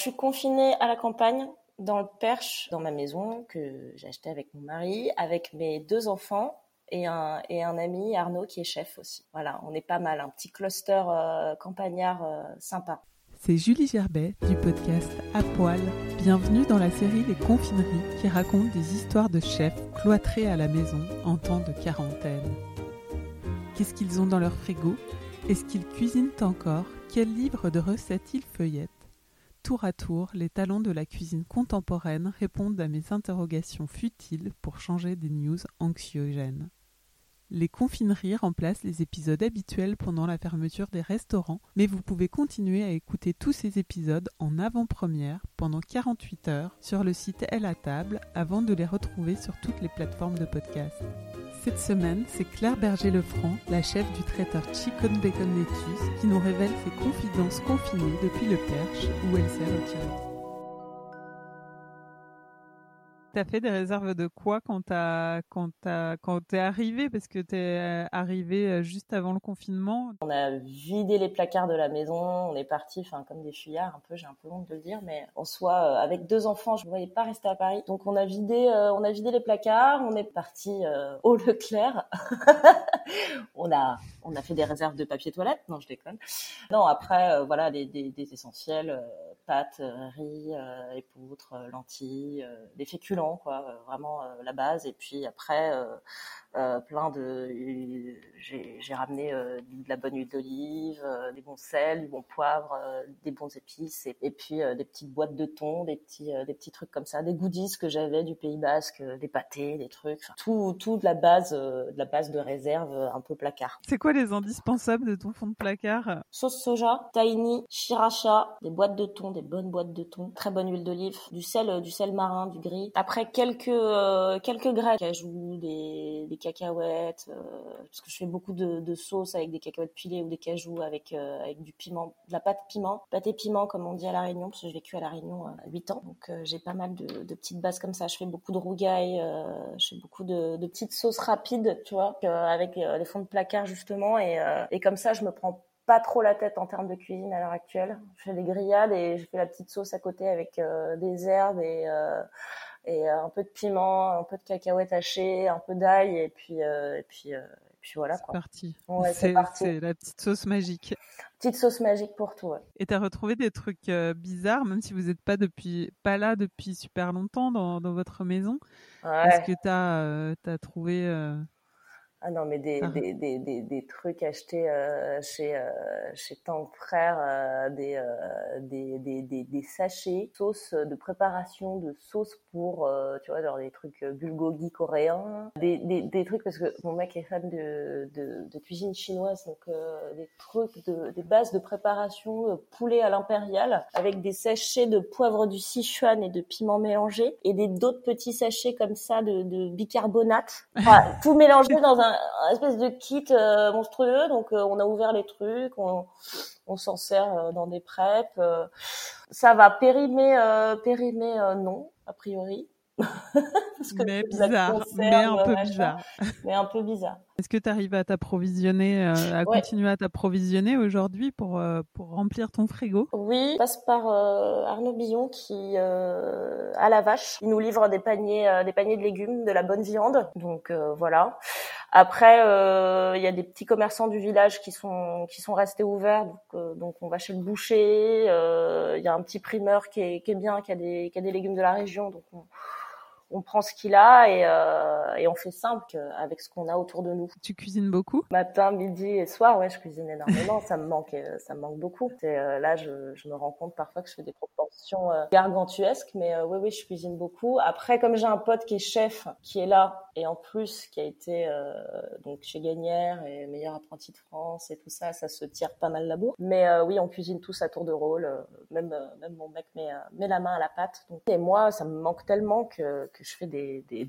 Je suis confinée à la campagne, dans le Perche, dans ma maison que j'ai achetée avec mon mari, avec mes deux enfants et un, et un ami, Arnaud, qui est chef aussi. Voilà, on est pas mal, un petit cluster euh, campagnard euh, sympa. C'est Julie Gerbet du podcast À Poil. Bienvenue dans la série Les Confineries qui raconte des histoires de chefs cloîtrés à la maison en temps de quarantaine. Qu'est-ce qu'ils ont dans leur frigo? Est-ce qu'ils cuisinent encore? Quels livres de recettes ils feuillettent? Tour à tour, les talents de la cuisine contemporaine répondent à mes interrogations futiles pour changer des news anxiogènes. Les confineries remplacent les épisodes habituels pendant la fermeture des restaurants, mais vous pouvez continuer à écouter tous ces épisodes en avant-première pendant 48 heures sur le site Elle à table avant de les retrouver sur toutes les plateformes de podcast. Cette semaine, c'est Claire Berger-Lefranc, la chef du traiteur Chicken Bacon qui nous révèle ses confidences confinées depuis le Perche où elle s'est retirée. T'as fait des réserves de quoi quand t'es arrivé parce que t'es euh, arrivé euh, juste avant le confinement. On a vidé les placards de la maison, on est parti, enfin comme des fuyards un peu, j'ai un peu honte de le dire, mais en soi euh, avec deux enfants, je ne voyais pas rester à Paris, donc on a vidé on a vidé les placards, on est parti au Leclerc, on a fait des réserves de papier toilette, non je déconne. Non après voilà des essentiels, pâtes, riz, épeautres, lentilles, des féculents quoi, euh, vraiment euh, la base. Et puis après, euh, plein de, j'ai ramené de la bonne huile d'olive, des bons sels, du bon poivre, des bons épices, et, puis des petites boîtes de thon, des petits, des petits trucs comme ça, des goodies que j'avais du Pays Basque, des pâtés, des trucs, tout, tout de la base, de la base de réserve, un peu placard. C'est quoi les indispensables de ton fond de placard Sauce soja, tahini, shiracha, des boîtes de thon, des bonnes boîtes de thon, très bonne huile d'olive, du sel, du sel marin, du gris. Après quelques euh, quelques graines, cajou, des, des cacahuètes, euh, parce que je fais beaucoup de, sauces avec des cacahuètes pilées ou des cajous avec euh, avec du piment, de la pâte piment, pâte et piment comme on dit à la Réunion, parce que j'ai vécu à la Réunion à 8 ans, donc j'ai pas mal de, petites bases comme ça. Je fais beaucoup de rougailles, je fais beaucoup de, de, petites sauces rapides, tu vois, avec les fonds de placard justement, et, et comme ça je me prends pas trop la tête en termes de cuisine à l'heure actuelle. Je fais des grillades et je fais la petite sauce à côté avec des herbes et et euh, un peu de piment, un peu de cacahuètes hachées, un peu d'ail et puis euh, et puis euh, et puis voilà quoi. Parti. Ouais, c'est parti. C'est la petite sauce magique. Petite sauce magique pour tout. Ouais. Et t'as retrouvé des trucs bizarres, même si vous n'êtes pas depuis pas là depuis super longtemps dans, dans votre maison? Ouais. Est-ce que t'as as trouvé ah non, mais des, ah. des, des, des, des, trucs achetés euh, chez, euh, chez Tank Frère, euh, des, euh, des, des, des, des, sachets, sauce de préparation de sauce pour, euh, tu vois, genre des trucs bulgogi coréens, des, des, des, trucs, parce que mon mec est fan de, de, de cuisine chinoise, donc des trucs, de, des bases de préparation poulet à l'impérial, avec des sachets de poivre du Sichuan et de piment mélangé, et des d'autres petits sachets comme ça de, de bicarbonate, enfin, tout mélangé dans un un, espèce de kit euh, monstrueux. Donc, euh, on a ouvert les trucs, on, on s'en sert euh, dans des prêts. ça va périmer, périmer non, a priori. mais bizarre, mais un peu bizarre. Mais un peu bizarre. Est-ce que tu arrives à t'approvisionner, euh, à continuer à t'approvisionner aujourd'hui pour, euh, pour remplir ton frigo? Oui, passe par euh, Arnaud Billon qui à la vache, il nous livre des paniers, des paniers de légumes, de la bonne viande. Donc voilà. Après, il y a des petits commerçants du village qui sont qui sont restés ouverts, donc, donc on va chez le boucher. Il y a un petit primeur qui est, qui est bien, qui a des qui a des légumes de la région, donc on on prend ce qu'il a et, euh, et on fait simple avec ce qu'on a autour de nous. Tu cuisines beaucoup? Matin, midi et soir, ouais, je cuisine énormément. ça me manque, ça me manque beaucoup. Et, là, je, je, me rends compte parfois que je fais des proportions gargantuesques, mais oui, oui, je cuisine beaucoup. Après, comme j'ai un pote qui est chef, qui est là et en plus qui a été donc chez Gagnère et meilleur apprenti de France et tout ça, ça se tire pas mal la bourre. Mais oui, on cuisine tous à tour de rôle. même, même mon mec met, met la main à la pâte. Donc, et moi, ça me manque tellement que, que je fais des, des,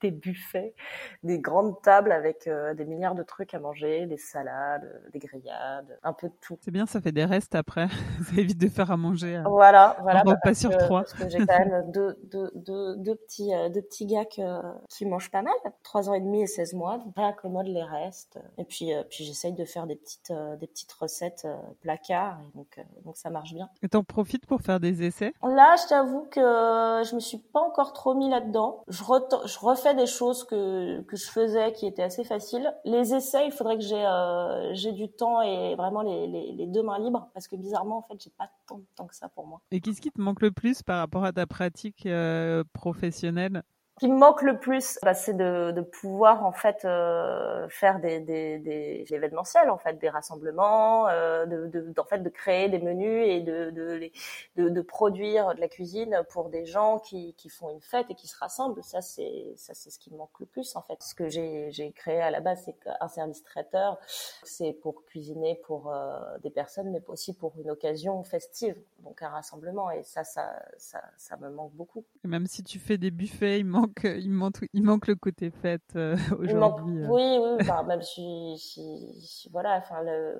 des, buffets, des grandes tables avec euh, des milliards de trucs à manger, des salades, des grillades, un peu de tout. C'est bien, ça fait des restes après. ça évite de faire à manger. Voilà, voilà. Bah, pas sur trois. Parce que j'ai quand même deux, deux, deux, deux petits, euh, deux petits gars qui mangent pas mal, trois ans et demi et 16 mois. Donc, accommode les restes. Et puis, euh, puis j'essaye de faire des petites, des petites recettes placards. Et donc, donc ça marche bien. Et t'en profites pour faire des essais? Là, je t'avoue que je me suis pas encore trop mis là-dedans. Je, je refais des choses que, je faisais qui étaient assez faciles. Les essais, il faudrait que j'ai euh, du temps et vraiment les, deux mains libres parce que bizarrement, en fait, j'ai pas tant de temps que ça pour moi. Et qu'est-ce qui te manque le plus par rapport à ta pratique euh, professionnelle? Qui me manque le plus, bah, c'est de, de, pouvoir en fait euh, faire des, des, des, événementiels, en fait, des rassemblements, euh, de, de, en fait de créer des menus et de, de, de, produire de la cuisine pour des gens qui, qui font une fête et qui se rassemblent. Ça c'est ça c'est ce qui me manque le plus en fait. Ce que j'ai j'ai créé à la base, c'est un service traiteur, c'est pour cuisiner pour euh, des personnes, mais aussi pour une occasion festive, donc un rassemblement. Et ça ça ça, ça me manque beaucoup. Et même si tu fais des buffets, il manque il manque, il manque le côté fête euh, aujourd'hui. Euh. Oui, oui, même si, si, voilà, enfin le,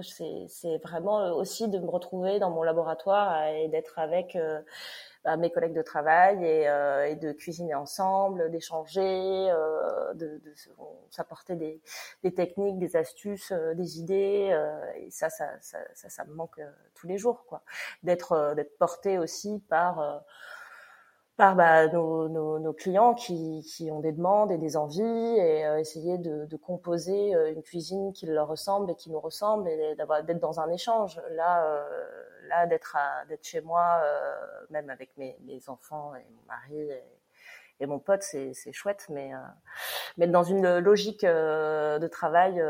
c'est vraiment aussi de me retrouver dans mon laboratoire et d'être avec euh, bah, mes collègues de travail et, et de cuisiner ensemble, d'échanger, de, de s'apporter des, des, techniques, des astuces, des idées. et ça ça, ça, ça, ça, me manque tous les jours, quoi. D'être d'être porté aussi par par bah, nos, nos, nos, clients qui, qui, ont des demandes et des envies et euh, essayer de, de, composer euh, une cuisine qui leur ressemble et qui nous ressemble et d'avoir d'être dans un échange. Là, euh, là d'être d'être chez moi, même avec mes, mes, enfants et mon mari et, et mon pote, c'est chouette, mais mais dans une logique de travail.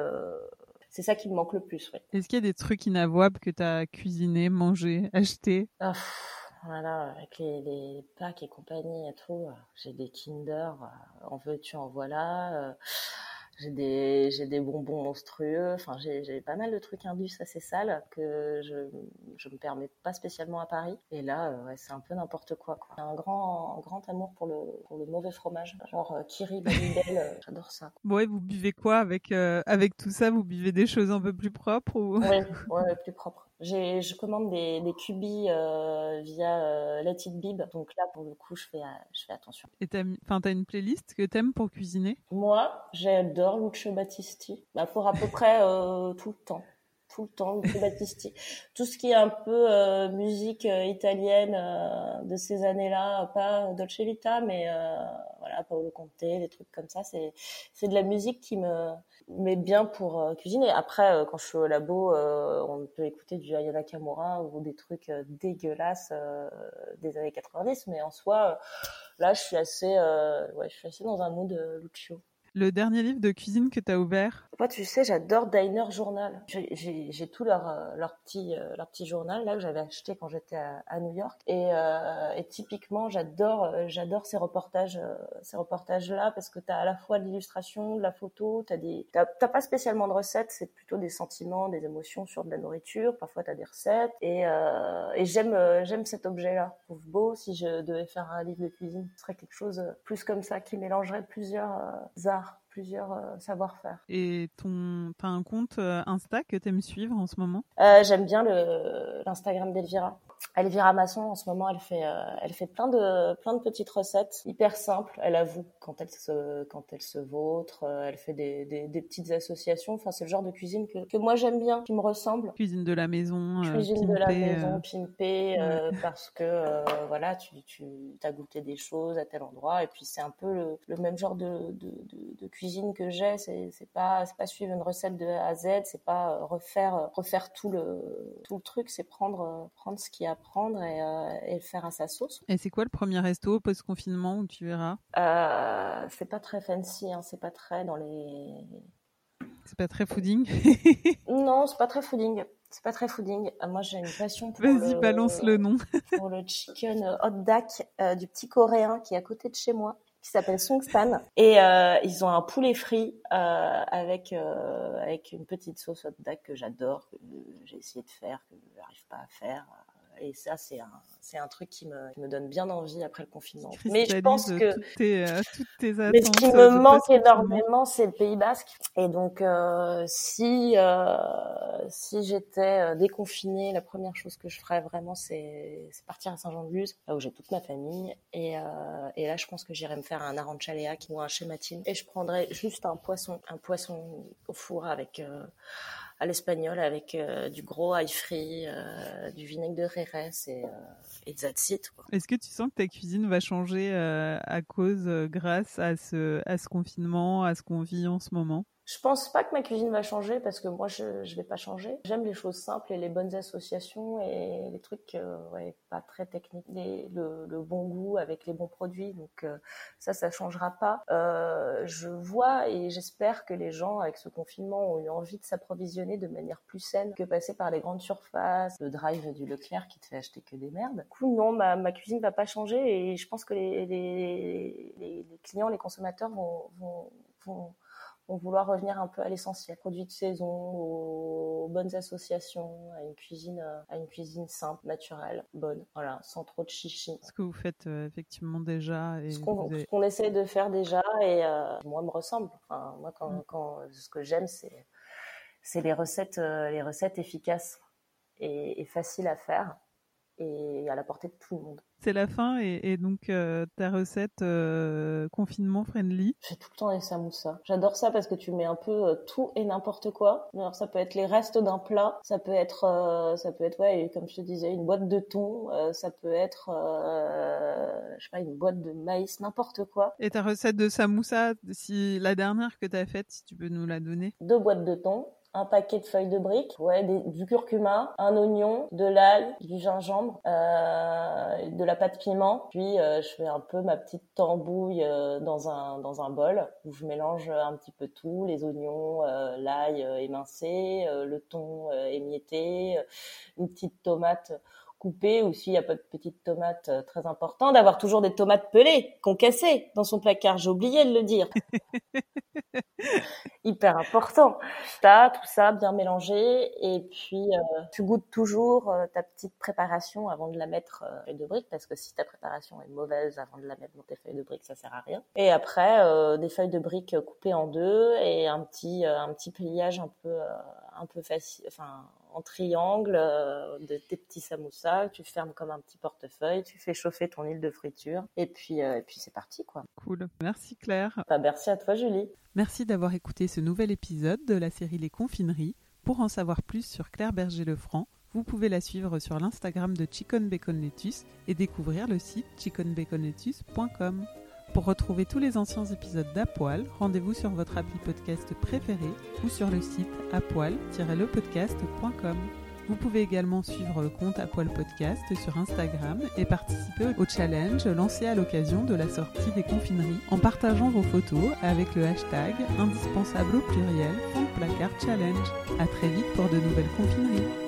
c'est ça qui me manque le plus. Ouais. Est-ce qu'il y a des trucs inavouables que tu as cuisiné, mangé, acheté ah, voilà, avec les, les, packs et compagnie et tout, j'ai des Kinder, euh, en veux-tu, en voilà. Euh, j'ai des, j'ai des bonbons monstrueux. Enfin, j'ai, j'ai pas mal de trucs indus assez sales que je, je me permets pas spécialement à Paris. Et là, euh, ouais, c'est un peu n'importe quoi, quoi. J'ai un grand, un grand amour pour le, pour le mauvais fromage. Genre euh, Kiri, Babybel, euh, j'adore ça. Bon, et vous buvez quoi avec, avec tout ça? Vous buvez des choses un peu plus propres ou... Oui, ouais, plus propres. J'ai, je commande des, des cubis via Let It Bib. Donc là, pour le coup, je fais, je fais attention. Et t'as, t'as une playlist que t'aimes pour cuisiner? Moi, j'adore Lucio Battisti bah, pour à peu près euh, tout le temps tout le temps Lucio Battisti tout ce qui est un peu euh, musique euh, italienne de ces années-là pas Dolce Vita mais voilà Paolo Conte des trucs comme ça c'est c'est de la musique qui me met bien pour cuisiner. Après quand je suis au labo on peut écouter du Ayana Kamura ou des trucs dégueulasses des années 90 mais en soi là je suis assez ouais je suis assez dans un mood Lucio le dernier livre de cuisine que tu as ouvert? Moi, tu sais, j'adore Diner Journal. J'ai tout leur, euh, leur, petit, euh, leur petit journal là que j'avais acheté quand j'étais à, New York. Et, euh, et typiquement, j'adore euh, j'adore ces reportages ces reportages là parce que tu as à la fois de l'illustration, de la photo, tu des pas spécialement de recettes, c'est plutôt des sentiments, des émotions sur de la nourriture. Parfois, tu as des recettes. Et, et j'aime j'aime cet objet-là. Je trouve beau. Si je devais faire un livre de cuisine, ce serait quelque chose plus comme ça qui mélangerait plusieurs arts revoir. Plusieurs euh, savoir-faire. Et ton, t'as un compte euh, Insta que tu aimes suivre en ce moment? Euh, J'aime bien l'Instagram d'Elvira. Elvira Masson, en ce moment, elle fait, euh, elle fait plein de, plein de petites recettes hyper simples. Elle avoue quand elle se, quand elle se vautre. Euh, elle fait des, des, des, petites associations. Enfin, c'est le genre de cuisine que, que moi j'aime bien, qui me ressemble. Cuisine de la maison. Cuisine de la maison, pimpée, parce que voilà, tu, tu as goûté des choses à tel endroit. Et puis c'est un peu le, le même genre de, de, de, de cuisine que j'ai. C'est, pas, c'est pas suivre une recette de A à Z. C'est pas refaire, refaire tout le, tout le truc. C'est prendre, prendre ce qui a reprendre et, euh, et, le faire à sa sauce. Et c'est quoi le premier resto post-confinement où tu verras? Euh, C'est pas très fancy, hein, c'est pas très dans les... C'est pas très fooding? Non, c'est pas très fooding. C'est pas très fooding. Euh, moi, j'ai une passion pour Vas-y, balance le nom. pour le chicken hot dak euh, du petit coréen qui est à côté de chez moi qui s'appelle Songstan. Et euh, ils ont un poulet frit euh, avec euh, avec une petite sauce dog que j'adore que j'ai essayé de faire que je pas à faire et ça c'est un c'est un truc qui me, qui me donne bien envie après le confinement. Mais je pense que toutes tes, euh, toutes tes attentes, mais ce qui me manque énormément, c'est le Pays Basque. Et donc, euh, si euh, si j'étais euh, déconfinée, la première chose que je ferais vraiment, c'est partir à Saint-Jean-de-Luz, là où j'ai toute ma famille. Et, euh, et là, je pense que j'irais me faire un aranchalea ou un chematine. Et je prendrais juste un poisson, un poisson au four avec euh, à l'espagnol avec euh, du gros ail frit, euh, du vinaigre de Rérès et, euh, et. Est-ce que tu sens que ta cuisine va changer euh, à cause, grâce à ce, à ce confinement, à ce qu'on vit en ce moment? Je pense pas que ma cuisine va changer parce que moi je je vais pas changer. J'aime les choses simples et les bonnes associations et les trucs euh, ouais pas très techniques, les, le, le, bon goût avec les bons produits. Donc euh, ça ça changera pas. Euh, je vois et j'espère que les gens avec ce confinement ont eu envie de s'approvisionner de manière plus saine que passer par les grandes surfaces, le drive du Leclerc qui te fait acheter que des merdes. Du coup non ma ma cuisine va pas changer et je pense que les les, les, les clients les consommateurs vont vont, vont vont vouloir revenir un peu à l'essentiel, produits de saison, aux bonnes associations, à une cuisine, à une cuisine simple, naturelle, bonne, voilà, sans trop de chichi. Ce que vous faites euh, effectivement déjà. Et ce qu'on avez... qu essaie de faire déjà et euh, moi me ressemble. Enfin, moi quand, mm. quand ce que j'aime c'est c'est les recettes euh, les recettes efficaces et, et faciles à faire et à la portée de tout le monde. C'est la fin et, et donc euh, ta recette euh, confinement friendly. J'ai tout le temps les samoussas. J'adore ça parce que tu mets un peu euh, tout et n'importe quoi. Alors ça peut être les restes d'un plat, ça peut être euh, ça peut être ouais comme je te disais une boîte de thon, euh, ça peut être je sais pas une boîte de maïs, n'importe quoi. Et ta recette de samoussa, si la dernière que tu as faite, si tu peux nous la donner. Deux boîtes de thon, un paquet de feuilles de briques, ouais, du curcuma, un oignon, de l'ail, du gingembre, euh, de la pâte piment. Puis euh, je fais un peu ma petite tambouille euh, dans un dans un bol où je mélange un petit peu tout, les oignons, euh, l'ail émincé, le thon émietté, une petite tomate coupée ou s'il n'y a pas de petites tomates, très important d'avoir toujours des tomates pelées, concassées dans son placard. J'ai oublié de le dire. Hyper important. T'as tout ça bien mélangé et puis euh, tu goûtes toujours euh, ta petite préparation avant de la mettre euh, feuille de briques parce que si ta préparation est mauvaise avant de la mettre dans tes feuilles de briques, ça sert à rien. Et après euh, des feuilles de briques coupées en deux et un petit un petit pliage un peu un peu facile, enfin en triangle euh, de tes petits samoussas, tu fermes comme un petit portefeuille, tu fais chauffer ton huile de friture et puis euh, et puis c'est parti quoi. Cool. Merci Claire. Bah, merci à toi Julie. Merci d'avoir écouté ce nouvel épisode de la série Les Confineries. Pour en savoir plus sur Claire Berger-Lefranc, vous pouvez la suivre sur l'Instagram de Chicken Bacon Lettuce et découvrir le site chickenbaconlettuce.com. Pour retrouver tous les anciens épisodes d'Apoil, rendez-vous sur votre appli podcast préféré ou sur le site apoil-lepodcast.com. Vous pouvez également suivre le compte Apoil Podcast sur Instagram et participer au challenge lancé à l'occasion de la sortie des confineries en partageant vos photos avec le hashtag indispensable au pluriel Placard Challenge. À très vite pour de nouvelles confineries.